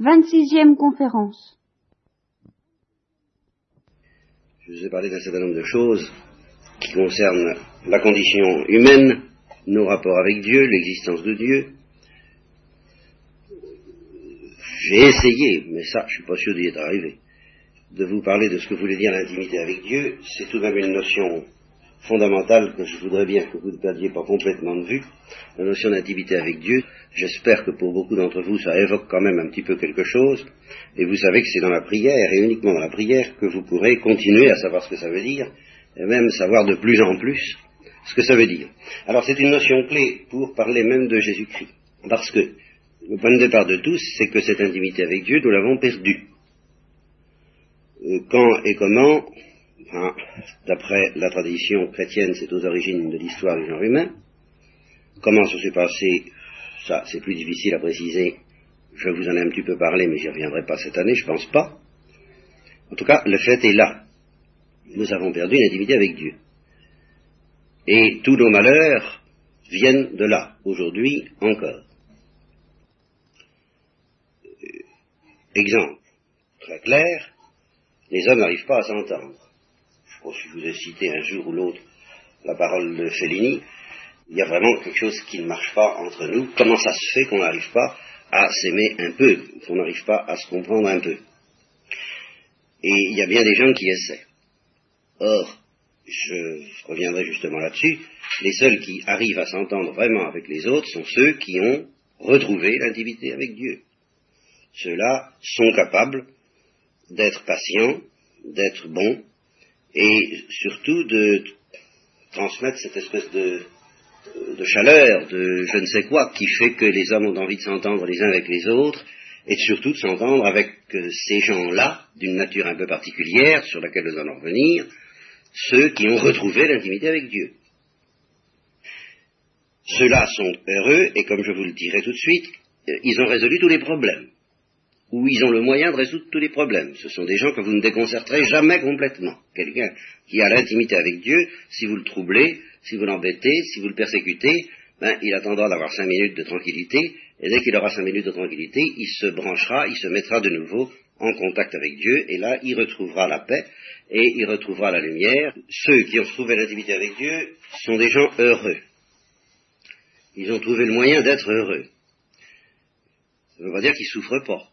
26e conférence. Je vous ai parlé d'un certain nombre de choses qui concernent la condition humaine, nos rapports avec Dieu, l'existence de Dieu. J'ai essayé, mais ça, je suis pas sûr d'y être arrivé, de vous parler de ce que voulait dire l'intimité avec Dieu. C'est tout de même une notion fondamentale que je voudrais bien que vous ne perdiez pas complètement de vue, la notion d'intimité avec Dieu. J'espère que pour beaucoup d'entre vous, ça évoque quand même un petit peu quelque chose, et vous savez que c'est dans la prière, et uniquement dans la prière, que vous pourrez continuer à savoir ce que ça veut dire, et même savoir de plus en plus ce que ça veut dire. Alors c'est une notion clé pour parler même de Jésus-Christ, parce que le point de départ de tous, c'est que cette intimité avec Dieu, nous l'avons perdue. Euh, quand et comment d'après la tradition chrétienne, c'est aux origines de l'histoire du genre humain. Comment ça s'est passé, ça c'est plus difficile à préciser. Je vous en ai un petit peu parlé, mais j'y reviendrai pas cette année, je pense pas. En tout cas, le fait est là. Nous avons perdu une intimité avec Dieu. Et tous nos malheurs viennent de là, aujourd'hui encore. Exemple très clair, les hommes n'arrivent pas à s'entendre si je vous ai cité un jour ou l'autre la parole de Fellini, il y a vraiment quelque chose qui ne marche pas entre nous. Comment ça se fait qu'on n'arrive pas à s'aimer un peu, qu'on n'arrive pas à se comprendre un peu? Et il y a bien des gens qui essaient. Or, je reviendrai justement là-dessus, les seuls qui arrivent à s'entendre vraiment avec les autres sont ceux qui ont retrouvé l'intimité avec Dieu. Ceux-là sont capables d'être patients, d'être bons, et surtout de transmettre cette espèce de, chaleur, de je ne sais quoi, qui fait que les hommes ont envie de s'entendre les uns avec les autres, et surtout de s'entendre avec euh, ces gens-là, d'une nature un peu particulière, sur laquelle nous allons revenir, ceux qui ont retrouvé l'intimité avec Dieu. Ceux-là sont heureux, et comme je vous le dirai tout de suite, euh, ils ont résolu tous les problèmes où ils ont le moyen de résoudre tous les problèmes. Ce sont des gens que vous ne déconcerterez jamais complètement. Quelqu'un qui a l'intimité avec Dieu, si vous le troublez, si vous l'embêtez, si vous le persécutez, ben, il attendra d'avoir cinq minutes de tranquillité, et dès qu'il aura cinq minutes de tranquillité, il se branchera, il se mettra de nouveau en contact avec Dieu, et là, il retrouvera la paix, et il retrouvera la lumière. Ceux qui ont trouvé l'intimité avec Dieu sont des gens heureux. Ils ont trouvé le moyen d'être heureux. Ça ne veut pas dire qu'ils souffrent pas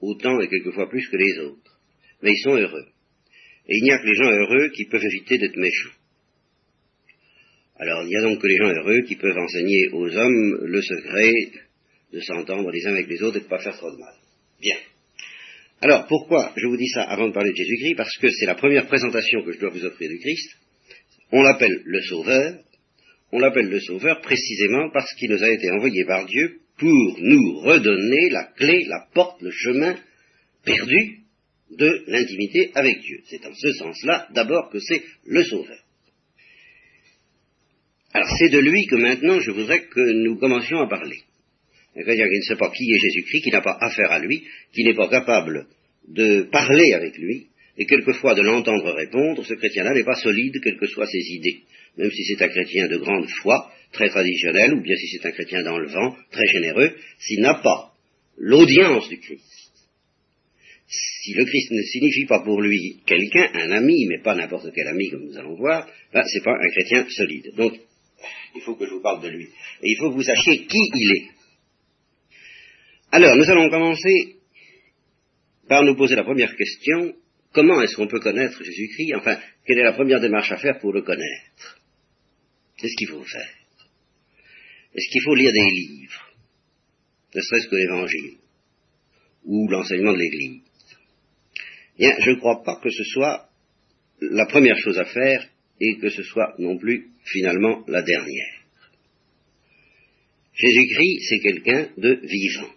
autant et quelquefois plus que les autres. Mais ils sont heureux. Et il n'y a que les gens heureux qui peuvent éviter d'être méchants. Alors il n'y a donc que les gens heureux qui peuvent enseigner aux hommes le secret de s'entendre les uns avec les autres et de ne pas faire trop de mal. Bien. Alors pourquoi je vous dis ça avant de parler de Jésus-Christ? Parce que c'est la première présentation que je dois vous offrir du Christ. On l'appelle le Sauveur. On l'appelle le Sauveur précisément parce qu'il nous a été envoyé par Dieu pour nous redonner la clé, la porte, le chemin perdu de l'intimité avec Dieu. C'est en ce sens-là, d'abord, que c'est le Sauveur. Alors c'est de lui que maintenant je voudrais que nous commencions à parler. Un chrétien qui ne sait pas qui est Jésus-Christ, qui n'a pas affaire à lui, qui n'est pas capable de parler avec lui, et quelquefois de l'entendre répondre, ce chrétien-là n'est pas solide, quelles que soient ses idées. Même si c'est un chrétien de grande foi, très traditionnel, ou bien si c'est un chrétien dans le vent, très généreux, s'il n'a pas l'audience du Christ, si le Christ ne signifie pas pour lui quelqu'un, un ami, mais pas n'importe quel ami comme nous allons voir, ben, c'est pas un chrétien solide. Donc, il faut que je vous parle de lui. Et il faut que vous sachiez qui il est. Alors, nous allons commencer par nous poser la première question. Comment est-ce qu'on peut connaître Jésus-Christ? Enfin, quelle est la première démarche à faire pour le connaître? Qu'est-ce qu'il faut faire est-ce qu'il faut lire des livres, ne serait-ce que l'Évangile, ou l'enseignement de l'Église? Bien, je ne crois pas que ce soit la première chose à faire et que ce soit non plus finalement la dernière. Jésus-Christ, c'est quelqu'un de vivant.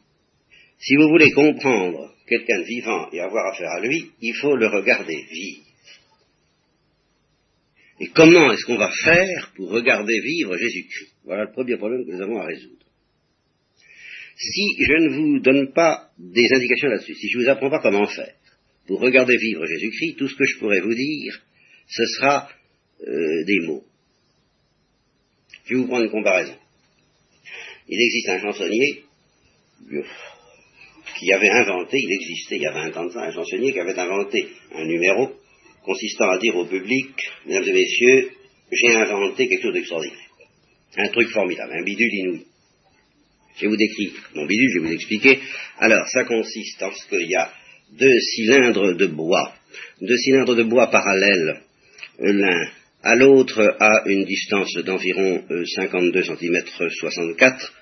Si vous voulez comprendre quelqu'un de vivant et avoir affaire à lui, il faut le regarder vivre. Et comment est-ce qu'on va faire pour regarder vivre Jésus-Christ? Voilà le premier problème que nous avons à résoudre. Si je ne vous donne pas des indications là-dessus, si je ne vous apprends pas comment faire pour regarder vivre Jésus-Christ, tout ce que je pourrais vous dire, ce sera euh, des mots. Je vais vous prendre une comparaison. Il existe un chansonnier, qui avait inventé, il existait il y a 20 ans de ça, un chansonnier qui avait inventé un numéro consistant à dire au public, mesdames et messieurs, j'ai inventé quelque chose d'extraordinaire. Un truc formidable, un bidule inouï. Je vous décrire mon bidule, je vais vous expliquer. Alors, ça consiste en ce qu'il y a deux cylindres de bois, deux cylindres de bois parallèles, l'un à l'autre à une distance d'environ 52 cm 64,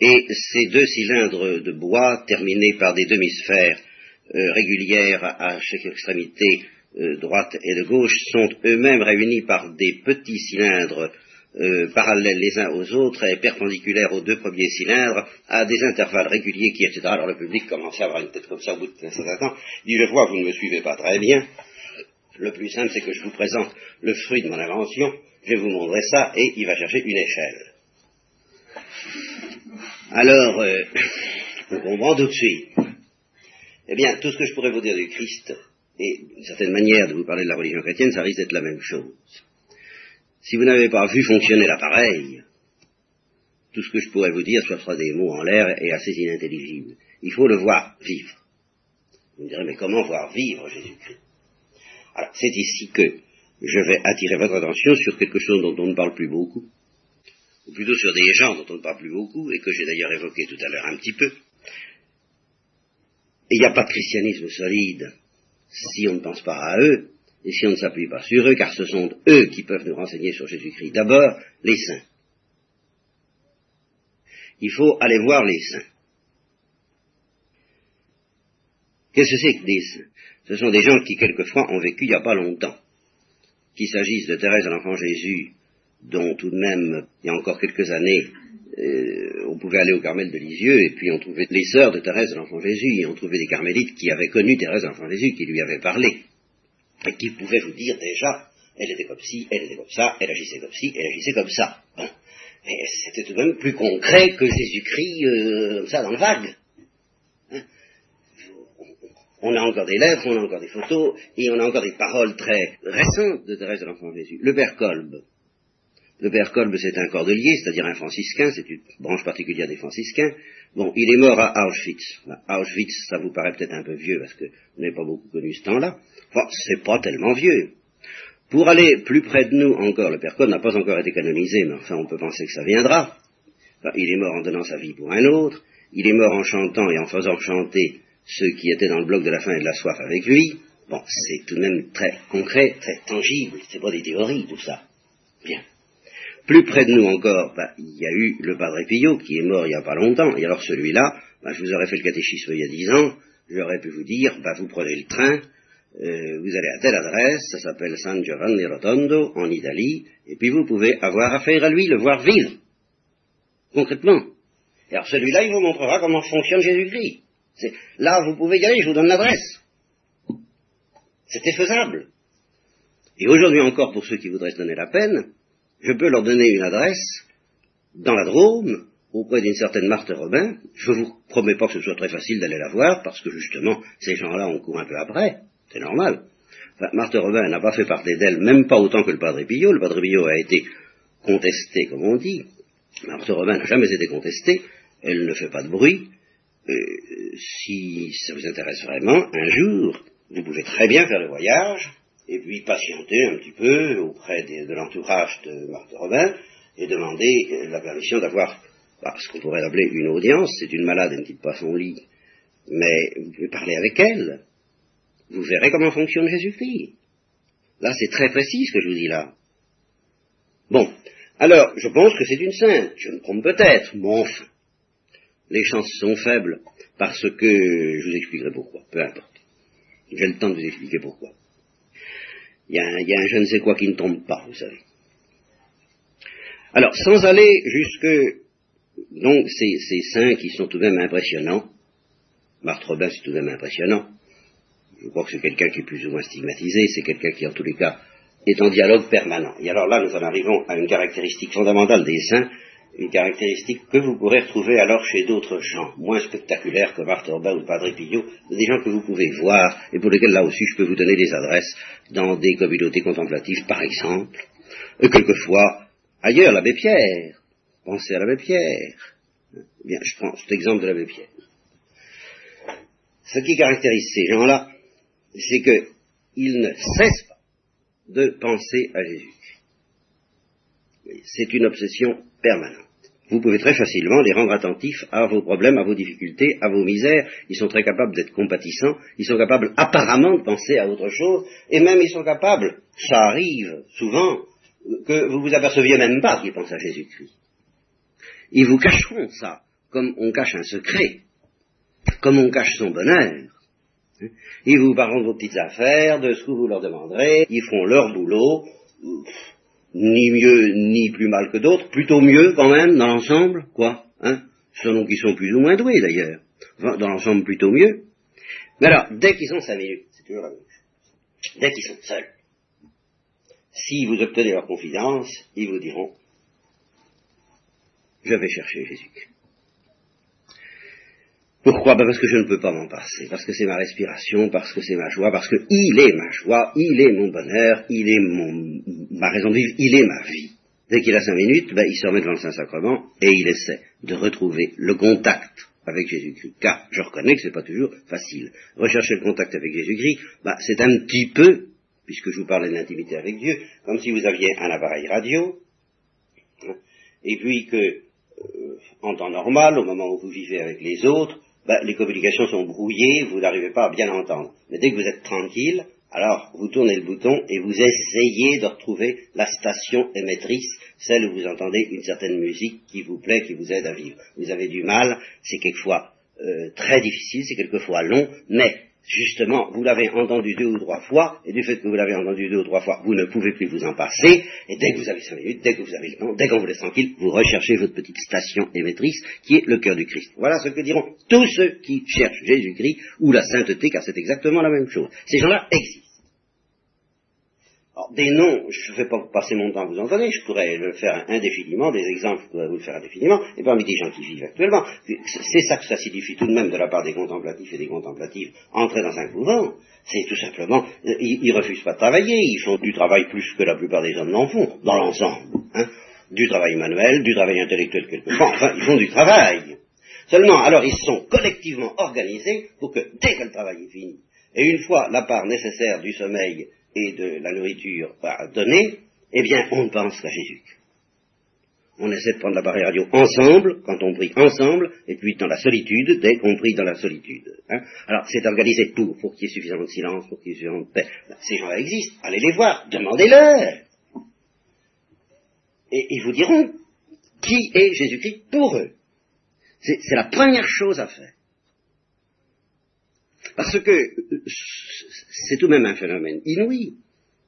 et ces deux cylindres de bois, terminés par des demi-sphères euh, régulières à chaque extrémité droite et de gauche, sont eux-mêmes réunis par des petits cylindres euh, parallèles les uns aux autres et perpendiculaires aux deux premiers cylindres, à des intervalles réguliers qui, etc. Alors le public commençait à avoir une tête comme ça au bout d'un certain temps. Il dit, je vois, vous ne me suivez pas très bien. Le plus simple, c'est que je vous présente le fruit de mon invention, je vais vous montrer ça, et il va chercher une échelle. Alors, euh, on comprend tout de suite. Eh bien, tout ce que je pourrais vous dire du Christ, et d'une certaine manière de vous parler de la religion chrétienne, ça risque d'être la même chose. Si vous n'avez pas vu fonctionner l'appareil, tout ce que je pourrais vous dire, ce sera des mots en l'air et assez inintelligibles. Il faut le voir vivre. Vous me direz, mais comment voir vivre Jésus-Christ? Alors, c'est ici que je vais attirer votre attention sur quelque chose dont on ne parle plus beaucoup, ou plutôt sur des gens dont on ne parle plus beaucoup, et que j'ai d'ailleurs évoqué tout à l'heure un petit peu. Il n'y a pas de christianisme solide si on ne pense pas à eux, et si on ne s'appuie pas sur eux, car ce sont eux qui peuvent nous renseigner sur Jésus-Christ. D'abord, les saints. Il faut aller voir les saints. Qu'est-ce que c'est que des saints? Ce sont des gens qui, quelquefois, ont vécu il n'y a pas longtemps. Qu'il s'agisse de Thérèse de l'Enfant Jésus, dont tout de même, il y a encore quelques années, euh, on pouvait aller au Carmel de Lisieux, et puis on trouvait les sœurs de Thérèse de l'Enfant Jésus, et on trouvait des carmélites qui avaient connu Thérèse de l'Enfant Jésus, qui lui avaient parlé, et qui pouvaient vous dire déjà, elle était comme ci, elle était comme ça, elle agissait comme ci, elle agissait comme ça. Mais c'était tout de même plus concret que Jésus-Christ, euh, ça, dans le vague. Hein on a encore des lettres, on a encore des photos, et on a encore des paroles très récentes de Thérèse de l'Enfant Jésus. Le Père Kolb, le père Kolb, c'est un cordelier, c'est-à-dire un franciscain, c'est une branche particulière des franciscains. Bon, il est mort à Auschwitz. Auschwitz, ça vous paraît peut-être un peu vieux parce que vous n'avez pas beaucoup connu ce temps-là. Enfin, c'est pas tellement vieux. Pour aller plus près de nous encore, le père Kolb n'a pas encore été canonisé, mais enfin, on peut penser que ça viendra. il est mort en donnant sa vie pour un autre. Il est mort en chantant et en faisant chanter ceux qui étaient dans le bloc de la faim et de la soif avec lui. Bon, c'est tout de même très concret, très tangible. C'est pas des théories, tout ça. Bien. Plus près de nous encore, bah, il y a eu le Padre Pio qui est mort il n'y a pas longtemps. Et alors celui-là, bah, je vous aurais fait le catéchisme il y a dix ans, j'aurais pu vous dire, bah, vous prenez le train, euh, vous allez à telle adresse, ça s'appelle San Giovanni Rotondo, en Italie, et puis vous pouvez avoir affaire à lui, le voir vivre, concrètement. Et alors celui-là, il vous montrera comment fonctionne Jésus-Christ. Là, vous pouvez y aller, je vous donne l'adresse. C'était faisable. Et aujourd'hui encore, pour ceux qui voudraient se donner la peine, je peux leur donner une adresse dans la Drôme, auprès d'une certaine Marthe Robin. Je vous promets pas que ce soit très facile d'aller la voir, parce que justement, ces gens-là, on court un peu après. C'est normal. Marthe Robin n'a pas fait parler d'elle, même pas autant que le Padre Pio. Le Padre Pio a été contesté, comme on dit. Marthe Robin n'a jamais été contestée. Elle ne fait pas de bruit. Euh, si ça vous intéresse vraiment, un jour, vous pouvez très bien faire le voyage et puis patienter un petit peu auprès de, l'entourage de Marthe Robin et demander la permission d'avoir bah, ce qu'on pourrait appeler une audience. C'est une malade, elle ne quitte pas son lit, mais vous pouvez parler avec elle. Vous verrez comment fonctionne Jésus-Christ. Là, c'est très précis ce que je vous dis là. Bon, alors, je pense que c'est une sainte, je me trompe peut-être, mais enfin, les chances sont faibles, parce que je vous expliquerai pourquoi, peu importe. J'ai le temps de vous expliquer pourquoi. Il y, a un, je ne sais quoi qui ne tombe pas, vous savez. Alors, sans aller jusque, donc, ces, ces saints qui sont tout de même impressionnants, Marthe Robin, c'est tout de même impressionnant. Je crois que c'est quelqu'un qui est plus ou moins stigmatisé, c'est quelqu'un qui, en tous les cas, est en dialogue permanent. Et alors là, nous en arrivons à une caractéristique fondamentale des saints, une caractéristique que vous pourrez retrouver alors chez d'autres gens, moins spectaculaires que Marthe Robin ou Padre Pillot, des gens que vous pouvez voir et pour lesquels là aussi je peux vous donner des adresses dans des communautés contemplatives par exemple, et quelquefois ailleurs l'abbé Pierre, pensez à l'abbé Pierre. Bien, je prends cet exemple de l'abbé Pierre. ce qui caractérise ces gens-là, c'est qu'ils ne cessent pas de penser à Jésus. C'est une obsession permanente. Vous pouvez très facilement les rendre attentifs à vos problèmes, à vos difficultés, à vos misères. Ils sont très capables d'être compatissants. Ils sont capables apparemment de penser à autre chose. Et même ils sont capables, ça arrive souvent, que vous vous aperceviez même pas qu'ils pensent à Jésus-Christ. Ils vous cacheront ça, comme on cache un secret, comme on cache son bonheur. Ils vous parleront de vos petites affaires, de ce que vous leur demanderez, ils feront leur boulot, ni mieux ni plus mal que d'autres, plutôt mieux quand même dans l'ensemble, quoi, hein, selon qu'ils sont plus ou moins doués d'ailleurs, dans l'ensemble plutôt mieux. Mais alors, dès qu'ils ont cinq minutes, c'est toujours la même chose, dès qu'ils sont seuls, si vous obtenez leur confidence, ils vous diront, je vais chercher Jésus. Pourquoi? Ben Parce que je ne peux pas m'en passer, parce que c'est ma respiration, parce que c'est ma joie, parce que il est ma joie, il est mon bonheur, il est mon, ma raison de vivre, il est ma vie. Dès qu'il a cinq minutes, ben, il se remet devant le Saint-Sacrement et il essaie de retrouver le contact avec Jésus-Christ. Car je reconnais que ce n'est pas toujours facile. Rechercher le contact avec Jésus-Christ, ben, c'est un petit peu, puisque je vous parlais de l'intimité avec Dieu, comme si vous aviez un appareil radio, hein, et puis que, euh, en temps normal, au moment où vous vivez avec les autres, ben, les communications sont brouillées, vous n'arrivez pas à bien entendre. Mais dès que vous êtes tranquille, alors vous tournez le bouton et vous essayez de retrouver la station émettrice, celle où vous entendez une certaine musique qui vous plaît, qui vous aide à vivre. Vous avez du mal, c'est quelquefois euh, très difficile, c'est quelquefois long, mais justement, vous l'avez entendu deux ou trois fois, et du fait que vous l'avez entendu deux ou trois fois, vous ne pouvez plus vous en passer, et dès que vous avez cinq minutes, dès que vous avez le temps, dès qu'on vous laisse tranquille, vous recherchez votre petite station émettrice, qui est le cœur du Christ. Voilà ce que diront tous ceux qui cherchent Jésus-Christ, ou la sainteté, car c'est exactement la même chose. Ces gens-là existent des noms, je ne vais pas passer mon temps à vous en donner, je pourrais le faire indéfiniment, des exemples, je pourrais vous le faire indéfiniment, et parmi des gens qui vivent actuellement, c'est ça que ça signifie tout de même de la part des contemplatifs et des contemplatives, entrer dans un couvent, c'est tout simplement, ils, ils, refusent pas de travailler, ils font du travail plus que la plupart des hommes n'en font, dans l'ensemble, hein, du travail manuel, du travail intellectuel quelquefois, enfin, ils font du travail. Seulement, alors, ils sont collectivement organisés pour que, dès que le travail est fini, et une fois la part nécessaire du sommeil et de la nourriture donnée, eh bien, on pense qu'à Jésus. On essaie de prendre l'appareil radio ensemble, quand on prie ensemble, et puis dans la solitude, dès qu'on prie dans la solitude. Hein. Alors, c'est organisé pour, pour qu'il y ait suffisamment de silence, pour qu'il y ait suffisamment de paix. Ben, ces gens-là existent, allez les voir, demandez-leur. Et ils vous diront qui est Jésus-Christ pour eux. C'est la première chose à faire. Parce que c'est tout de même un phénomène inouï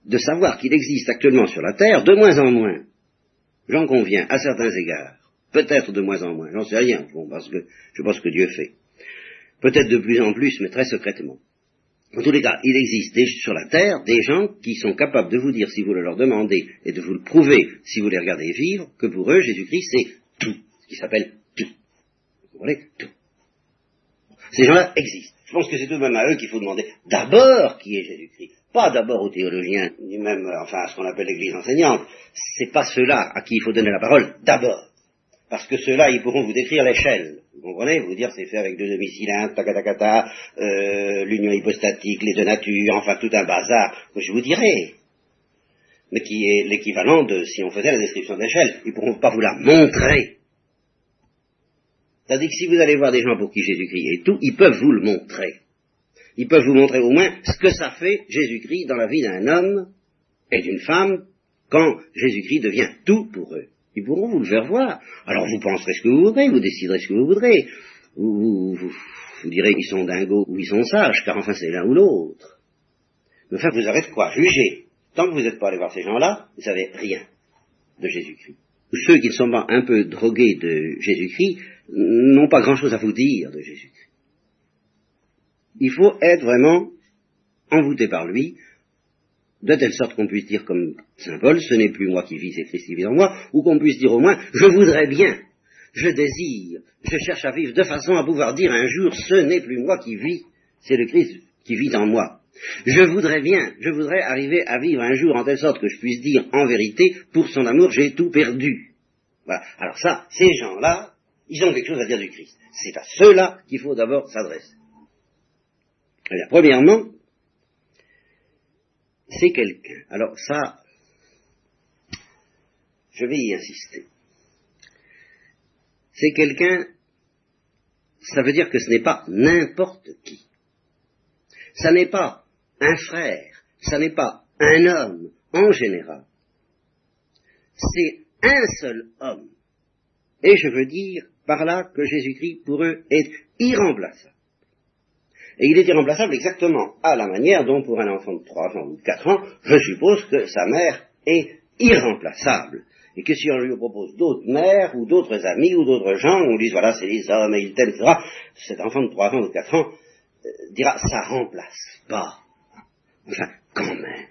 de savoir qu'il existe actuellement sur la Terre de moins en moins, j'en conviens, à certains égards, peut-être de moins en moins, j'en sais rien, parce que je pense que Dieu fait, peut-être de plus en plus, mais très secrètement. En tous les cas, il existe sur la Terre des gens qui sont capables de vous dire, si vous le leur demandez, et de vous le prouver, si vous les regardez vivre, que pour eux, Jésus-Christ, c'est tout, ce qui s'appelle tout. Vous comprenez? Tout. Ces gens-là existent. Je pense que c'est tout de même à eux qu'il faut demander d'abord qui est Jésus-Christ. Pas d'abord aux théologiens, ni même, euh, enfin, à ce qu'on appelle l'église enseignante. C'est pas ceux-là à qui il faut donner la parole d'abord. Parce que ceux-là, ils pourront vous décrire l'échelle. Vous comprenez? Vous dire c'est fait avec deux demi-cylindres, takatakata, euh, l'union hypostatique, les deux natures, enfin tout un bazar. Je vous dirai. Mais qui est l'équivalent de si on faisait la description d'échelle. Ils pourront pas vous la montrer. C'est-à-dire que si vous allez voir des gens pour qui Jésus-Christ est tout, ils peuvent vous le montrer. Ils peuvent vous montrer au moins ce que ça fait Jésus-Christ dans la vie d'un homme et d'une femme quand Jésus-Christ devient tout pour eux. Ils pourront vous le faire voir. Alors vous penserez ce que vous voudrez, vous déciderez ce que vous voudrez. Vous, vous, direz qu'ils sont dingos ou ils sont sages, car enfin c'est l'un ou l'autre. Mais enfin, vous aurez de quoi juger. Tant que vous n'êtes pas allé voir ces gens-là, vous savez rien de Jésus-Christ. Ceux qui ne sont pas un peu drogués de Jésus-Christ n'ont pas grand-chose à vous dire de Jésus. Il faut être vraiment envoûté par lui, de telle sorte qu'on puisse dire comme Saint Paul, ce n'est plus moi qui vis, c'est Christ qui vit en moi, ou qu'on puisse dire au moins, je voudrais bien, je désire, je cherche à vivre de façon à pouvoir dire un jour, ce n'est plus moi qui vis, c'est le Christ qui vit en moi. Je voudrais bien, je voudrais arriver à vivre un jour en telle sorte que je puisse dire en vérité, pour son amour, j'ai tout perdu. Voilà. Alors ça, ces gens-là, ils ont quelque chose à dire du Christ. C'est à ceux-là qu'il faut d'abord s'adresser. Bien, premièrement, c'est quelqu'un. Alors ça, je vais y insister. C'est quelqu'un, ça veut dire que ce n'est pas n'importe qui. Ça n'est pas un frère, ça n'est pas un homme en général. C'est un seul homme. Et je veux dire par là que Jésus-Christ pour eux est irremplaçable. Et il est irremplaçable exactement à la manière dont pour un enfant de 3 ans ou de 4 ans, je suppose que sa mère est irremplaçable. Et que si on lui propose d'autres mères ou d'autres amis ou d'autres gens, on lui dit voilà c'est les hommes et ils t'aiment, etc., cet enfant de 3 ans ou de 4 ans euh, dira ça remplace pas. Enfin, quand même.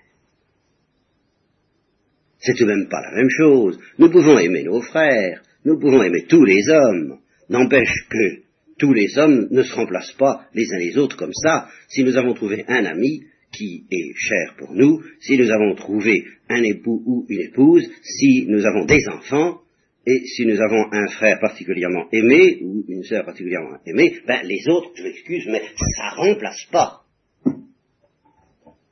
C'est tout de même pas la même chose. Nous pouvons aimer nos frères, nous pouvons aimer tous les hommes, n'empêche que tous les hommes ne se remplacent pas les uns les autres comme ça. Si nous avons trouvé un ami qui est cher pour nous, si nous avons trouvé un époux ou une épouse, si nous avons des enfants, et si nous avons un frère particulièrement aimé ou une sœur particulièrement aimée, ben les autres, je m'excuse, mais ça remplace pas.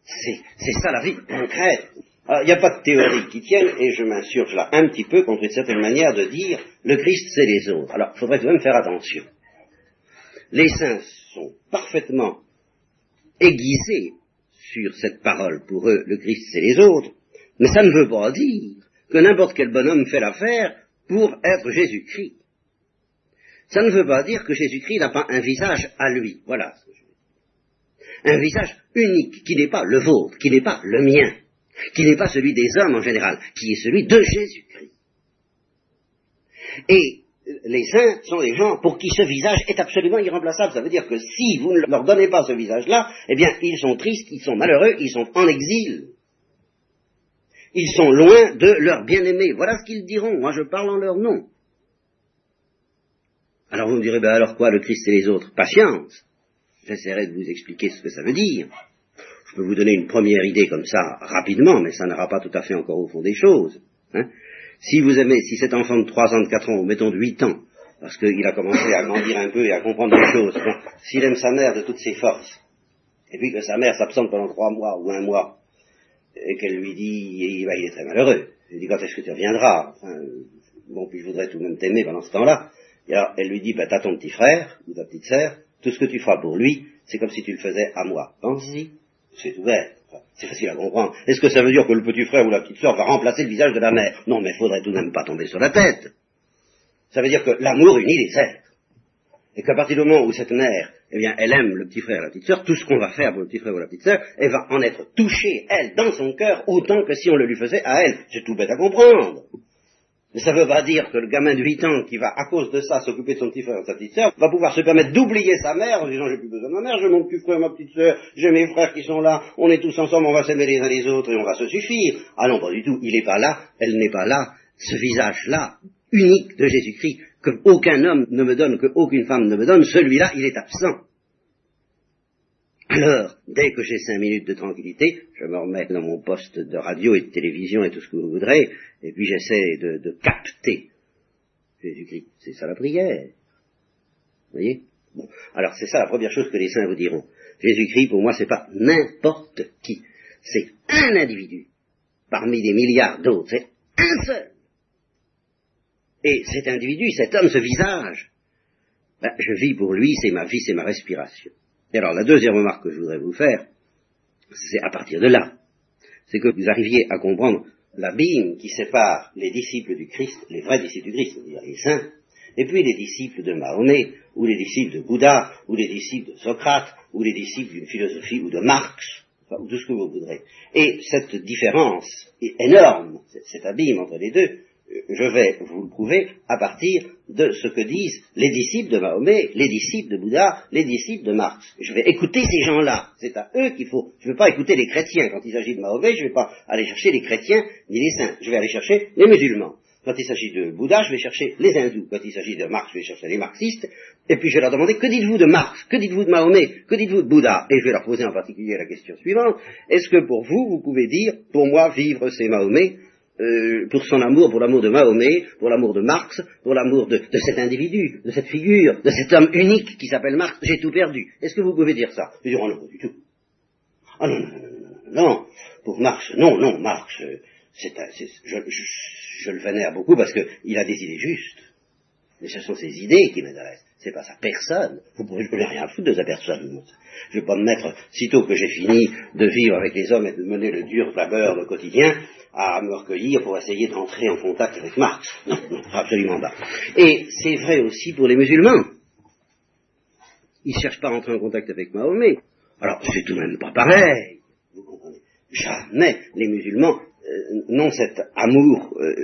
C'est ça la vie concrète. Il n'y a pas de théorie qui tienne, et je m'insurge là un petit peu contre une certaine manière de dire le Christ c'est les autres. Alors, il faudrait tout de même faire attention. Les saints sont parfaitement aiguisés sur cette parole. Pour eux, le Christ c'est les autres. Mais ça ne veut pas dire que n'importe quel bonhomme fait l'affaire pour être Jésus-Christ. Ça ne veut pas dire que Jésus-Christ n'a pas un visage à lui. Voilà. Un visage unique, qui n'est pas le vôtre, qui n'est pas le mien, qui n'est pas celui des hommes en général, qui est celui de Jésus-Christ. Et les saints sont des gens pour qui ce visage est absolument irremplaçable. Ça veut dire que si vous ne leur donnez pas ce visage-là, eh bien, ils sont tristes, ils sont malheureux, ils sont en exil. Ils sont loin de leur bien-aimé. Voilà ce qu'ils diront. Moi, je parle en leur nom. Alors vous me direz, ben alors quoi, le Christ et les autres? Patience. J'essaierai de vous expliquer ce que ça veut dire. Je peux vous donner une première idée comme ça rapidement, mais ça n'ira pas tout à fait encore au fond des choses. Hein. Si vous aimez, si cet enfant de 3 ans, de 4 ans, ou mettons de 8 ans, parce qu'il a commencé à grandir un peu et à comprendre des choses, bon, s'il aime sa mère de toutes ses forces, et puis que sa mère s'absente pendant 3 mois ou un mois, et qu'elle lui dit, il est très malheureux, il dit quand est-ce que tu reviendras? Bon, puis je voudrais tout de même t'aimer pendant ce temps-là. Et alors, elle lui dit, bah, t'as ton petit frère, ou ta petite sœur, tout ce que tu feras pour lui, c'est comme si tu le faisais à moi. Pense-y, c'est ouvert. C'est facile à comprendre. Est-ce que ça veut dire que le petit frère ou la petite sœur va remplacer le visage de la mère? Non, mais il faudrait tout de même pas tomber sur la tête. Ça veut dire que l'amour unit les êtres. Et qu'à partir du moment où cette mère, eh bien, elle aime le petit frère et la petite sœur, tout ce qu'on va faire pour le petit frère ou la petite sœur, elle va en être touchée, elle, dans son cœur, autant que si on le lui faisait à elle. C'est tout bête à comprendre. Mais ça ne veut pas dire que le gamin de 8 ans qui va, à cause de ça, s'occuper de son petit frère et de sa petite sœur, va pouvoir se permettre d'oublier sa mère en disant j'ai plus besoin de ma mère, j'ai mon petit frère, ma petite sœur, j'ai mes frères qui sont là, on est tous ensemble, on va s'aimer les uns les autres et on va se suffire. Ah non, pas du tout. Il n'est pas là, elle n'est pas là. Ce visage-là, unique de Jésus-Christ, que aucun homme ne me donne, que aucune femme ne me donne, celui-là, il est absent. Alors, dès que j'ai cinq minutes de tranquillité, je me remets dans mon poste de radio et de télévision et tout ce que vous voudrez, et puis j'essaie de, capter Jésus-Christ. C'est ça la prière. Vous voyez? Bon. Alors c'est ça la première chose que les saints vous diront. Jésus-Christ, pour moi, c'est pas n'importe qui. C'est un individu parmi des milliards d'autres. C'est un seul. Et cet individu, cet homme, ce visage, ben, je vis pour lui, c'est ma vie, c'est ma respiration. Et alors la deuxième remarque que je voudrais vous faire, c'est à partir de là, c'est que vous arriviez à comprendre l'abîme qui sépare les disciples du Christ, les vrais disciples du Christ, c'est-à-dire les saints, et puis les disciples de Mahomet, ou les disciples de Bouddha, ou les disciples de Socrate, ou les disciples d'une philosophie, ou de Marx, ou tout ce que vous voudrez. Et cette différence est énorme, cet abîme entre les deux, je vais vous le prouver à partir de ce que disent les disciples de Mahomet, les disciples de Bouddha, les disciples de Marx. Je vais écouter ces gens-là. C'est à eux qu'il faut. Je ne vais pas écouter les chrétiens. Quand il s'agit de Mahomet, je ne vais pas aller chercher les chrétiens ni les saints. Je vais aller chercher les musulmans. Quand il s'agit de Bouddha, je vais chercher les hindous. Quand il s'agit de Marx, je vais chercher les marxistes. Et puis je vais leur demander, que dites-vous de Marx? Que dites-vous de Mahomet? Que dites-vous de Bouddha? Et je vais leur poser en particulier la question suivante. Est-ce que pour vous, vous pouvez dire, pour moi, vivre c'est Mahomet? Euh, pour son amour, pour l'amour de Mahomet, pour l'amour de Marx, pour l'amour de, cet individu, de cette figure, de cet homme unique qui s'appelle Marx, j'ai tout perdu. Est-ce que vous pouvez dire ça? Je dis, oh non, du tout. Ah non, non, non, non, non, pour Marx, non, non, Marx, euh, c'est, je, je, le vénère beaucoup parce qu'il a des idées justes. Mais ce sont ses idées qui m'intéressent, c'est pas sa personne. Vous pouvez, rien foutre de sa personne. Je ne vais pas me mettre, sitôt que j'ai fini de vivre avec les hommes et de mener le dur labeur quotidien, à me recueillir pour essayer d'entrer en contact avec Marx. Non, non, absolument pas. Et c'est vrai aussi pour les musulmans. Ils ne cherchent pas à entrer en contact avec Mahomet. Alors, c'est tout de même pas pareil. Vous comprenez Jamais les musulmans euh, n'ont cet amour euh,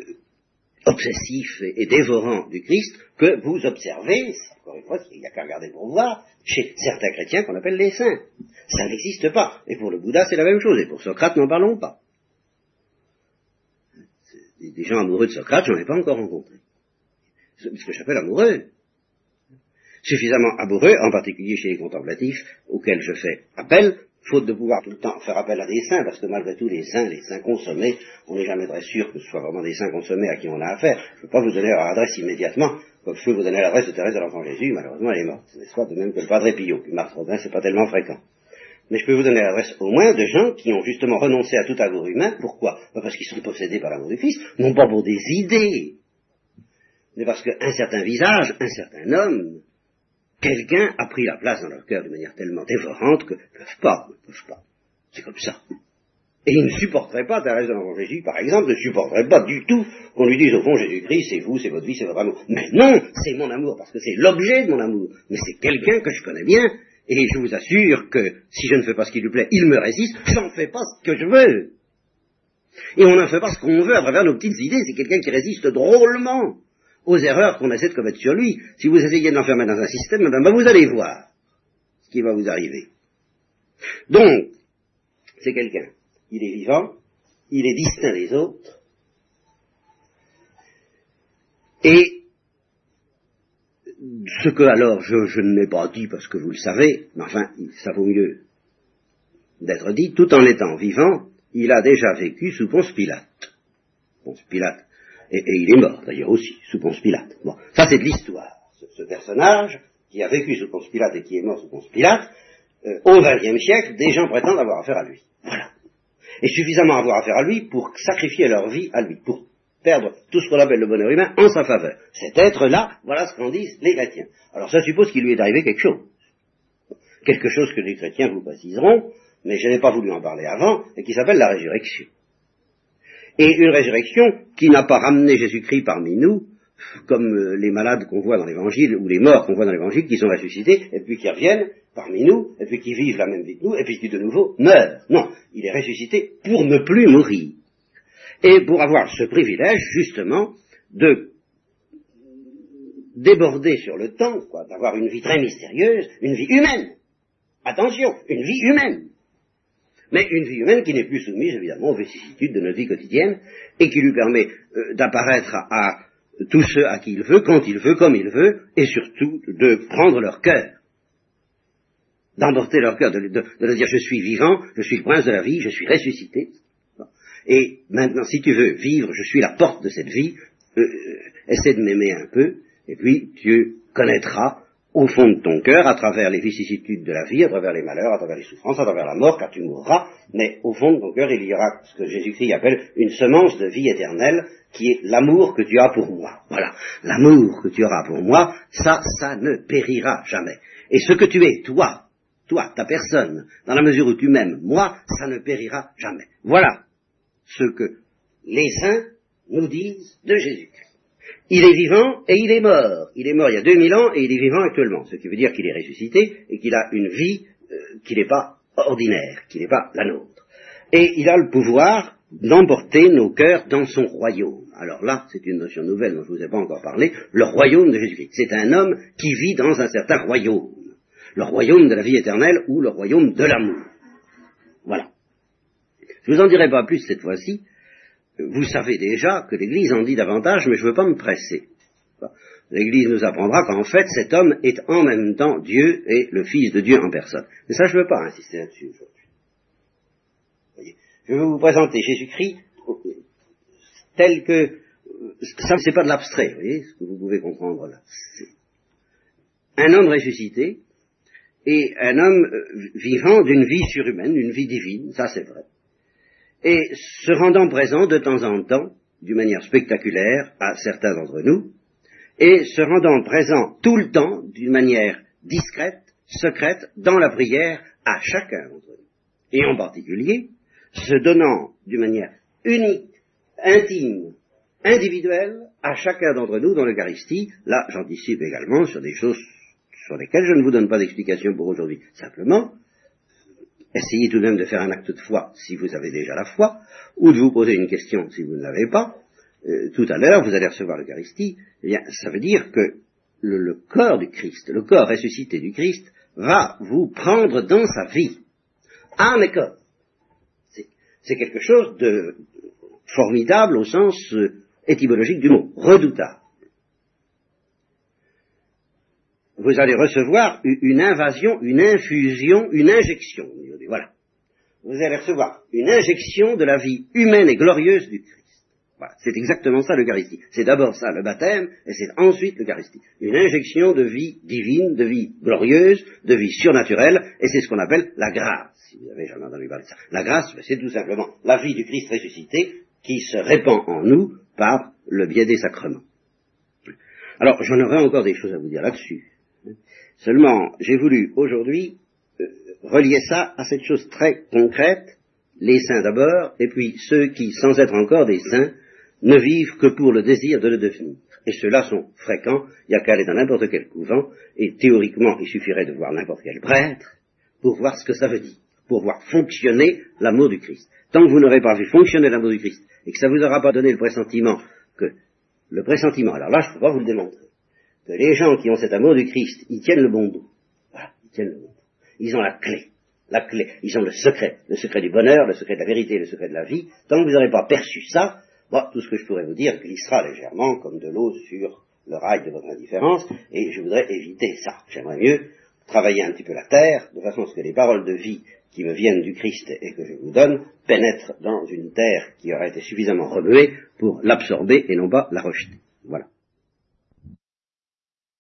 obsessif et, dévorant du Christ que vous observez, encore une fois, il n'y a qu'à regarder pour voir, chez certains chrétiens qu'on appelle les saints. Ça n'existe pas. Et pour le Bouddha, c'est la même chose. Et pour Socrate, n'en parlons pas. Des gens amoureux de Socrate, j'en ai pas encore rencontré. Ce que j'appelle amoureux. Suffisamment amoureux, en particulier chez les contemplatifs, auxquels je fais appel, faute de pouvoir tout le temps faire appel à des saints, parce que malgré tout, les saints, les saints consommés, on n'est jamais très sûr que ce soit vraiment des saints consommés à qui on a affaire. Je ne peux pas vous donner leur adresse immédiatement, comme je peux vous donner l'adresse de Thérèse de l'Enfant Jésus, malheureusement elle est morte. N'est-ce pas de même que le Padre Pio, puis Marc Rodin, c'est pas tellement fréquent. Mais je peux vous donner l'adresse au moins de gens qui ont justement renoncé à tout amour humain. Pourquoi? Parce qu'ils sont possédés par l'amour du Fils, non pas pour des idées, mais parce qu'un certain visage, un certain homme, quelqu'un a pris la place dans leur cœur de manière tellement dévorante que ne peuvent pas, ne peuvent pas. C'est comme ça. Et ils ne supporteraient pas, Thérèse de l'Enfant Jésus, par exemple, ne supporterait pas du tout qu'on lui dise, au fond, Jésus-Christ, c'est vous, c'est votre vie, c'est votre amour. Mais non, c'est mon amour, parce que c'est l'objet de mon amour. Mais c'est quelqu'un que je connais bien, et je vous assure que si je ne fais pas ce qui lui plaît, il me résiste, j'en fais pas ce que je veux. Et on n'en fait pas ce qu'on veut à travers nos petites idées, c'est quelqu'un qui résiste drôlement aux erreurs qu'on essaie de commettre sur lui. Si vous essayez de l'enfermer dans un système, madame, ben vous allez voir ce qui va vous arriver. Donc, c'est quelqu'un. Il est vivant, il est distinct des autres, et ce que alors je, je n'ai pas dit parce que vous le savez, mais enfin, ça vaut mieux d'être dit, tout en étant vivant, il a déjà vécu sous Ponce Pilate. Ponce Pilate et, il est mort d'ailleurs aussi, sous Ponce Pilate. Bon, ça c'est de l'histoire. Ce, personnage qui a vécu sous Ponce Pilate et qui est mort sous Ponce Pilate, euh, au XXe siècle, des gens prétendent avoir affaire à lui. Voilà. Et suffisamment avoir affaire à lui pour sacrifier leur vie à lui, pour perdre tout ce qu'on appelle le bonheur humain en sa faveur. Cet être-là, voilà ce qu'en disent les chrétiens. Alors ça suppose qu'il lui est arrivé quelque chose. Quelque chose que les chrétiens vous préciseront, mais je n'ai pas voulu en parler avant, et qui s'appelle la résurrection et une résurrection qui n'a pas ramené Jésus-Christ parmi nous, comme euh, les malades qu'on voit dans l'évangile, ou les morts qu'on voit dans l'évangile, qui sont ressuscités, et puis qui reviennent parmi nous, et puis qui vivent la même vie que nous, et puis qui de nouveau meurent. Non, il est ressuscité pour ne plus mourir. Et pour avoir ce privilège, justement, de déborder sur le temps, d'avoir une vie très mystérieuse, une vie humaine. Attention, une vie humaine mais une vie humaine qui n'est plus soumise évidemment aux vicissitudes de notre vie quotidienne et qui lui permet euh, d'apparaître à, tous ceux à qui il veut, quand il veut, comme il veut, et surtout de prendre leur cœur, d'emporter leur cœur, de, leur dire je suis vivant, je suis le prince de la vie, je suis ressuscité. Et maintenant, si tu veux vivre, je suis la porte de cette vie, euh, euh, essaie de m'aimer un peu, et puis tu connaîtras au fond de ton cœur, à travers les vicissitudes de la vie, à travers les malheurs, à travers les souffrances, à travers la mort, car tu mourras, mais au fond de ton cœur, il y aura ce que Jésus-Christ appelle une semence de vie éternelle, qui est l'amour que tu as pour moi. Voilà. L'amour que tu auras pour moi, ça, ça ne périra jamais. Et ce que tu es, toi, toi, ta personne, dans la mesure où tu m'aimes, moi, ça ne périra jamais. Voilà ce que les saints nous disent de Jésus-Christ. Il est vivant et il est mort. Il est mort il y a 2000 ans et il est vivant actuellement, ce qui veut dire qu'il est ressuscité et qu'il a une vie euh, qui n'est pas ordinaire, qui n'est pas la nôtre. Et il a le pouvoir d'emporter nos cœurs dans son royaume. Alors là, c'est une notion nouvelle dont je ne vous ai pas encore parlé, le royaume de Jésus-Christ. C'est un homme qui vit dans un certain royaume. Le royaume de la vie éternelle ou le royaume de l'amour. Voilà. Je ne vous en dirai pas plus cette fois-ci, vous savez déjà que l'Église en dit davantage, mais je ne veux pas me presser. L'Église nous apprendra qu'en fait, cet homme est en même temps Dieu et le Fils de Dieu en personne. Mais ça, je ne veux pas insister là-dessus aujourd'hui. Je veux vous présenter Jésus-Christ tel que ça c'est pas de l'abstrait, vous voyez, ce que vous pouvez comprendre là. Un homme ressuscité et un homme euh, vivant d'une vie surhumaine, d'une vie divine, ça c'est vrai. Et se rendant présent de temps en temps, d'une manière spectaculaire, à certains d'entre nous, et se rendant présent tout le temps, d'une manière discrète, secrète, dans la prière, à chacun d'entre nous. Et en particulier, se donnant d'une manière unique, intime, individuelle, à chacun d'entre nous dans l'Eucharistie. Là, j'anticipe également sur des choses sur lesquelles je ne vous donne pas d'explication pour aujourd'hui. Simplement, essayez tout de même de faire un acte de foi si vous avez déjà la foi, ou de vous poser une question si vous ne l'avez pas. Euh, tout à l'heure, vous allez recevoir l'Eucharistie. Eh bien, ça veut dire que le, corps du Christ, le corps ressuscité du Christ, va vous prendre dans sa vie. Âme et corps. C'est quelque chose de formidable au sens euh, étymologique du mot, redoutable. Vous allez recevoir une invasion, une infusion, une injection. Voilà. Vous allez recevoir une injection de la vie humaine et glorieuse du Christ. Voilà. C'est exactement ça l'Eucharistie. C'est d'abord ça le baptême, et c'est ensuite l'Eucharistie. Une injection de vie divine, de vie glorieuse, de vie surnaturelle, et c'est ce qu'on appelle la grâce. Si vous avez jamais entendu parler de ça. La grâce, c'est tout simplement la vie du Christ ressuscité qui se répand en nous par le biais des sacrements. Alors, j'en aurais encore des choses à vous dire là-dessus. Seulement, j'ai voulu aujourd'hui euh, relier ça à cette chose très concrète, les saints d'abord, et puis ceux qui, sans être encore des saints, ne vivent que pour le désir de le devenir. Et ceux-là sont fréquents, il n'y a qu'à aller dans n'importe quel couvent, et théoriquement, il suffirait de voir n'importe quel prêtre pour voir ce que ça veut dire, pour voir fonctionner l'amour du Christ. Tant que vous n'aurez pas vu fonctionner l'amour du Christ, et que ça vous aura pas donné le pressentiment que le pressentiment, alors là je ne peux pas vous le démontrer, que les gens qui ont cet amour du Christ, ils tiennent le bon. Voilà, ils ont la clé, la clé, ils ont le secret, le secret du bonheur, le secret de la vérité, le secret de la vie. Tant que vous n'aurez pas perçu ça, tout ce que je pourrais vous dire glissera légèrement comme de l'eau sur le rail de votre indifférence, et je voudrais éviter ça. J'aimerais mieux travailler un petit peu la terre, de façon à ce que les paroles de vie qui me viennent du Christ et que je vous donne pénètrent dans une terre qui aurait été suffisamment remuée pour l'absorber et non pas la rejeter. Voilà.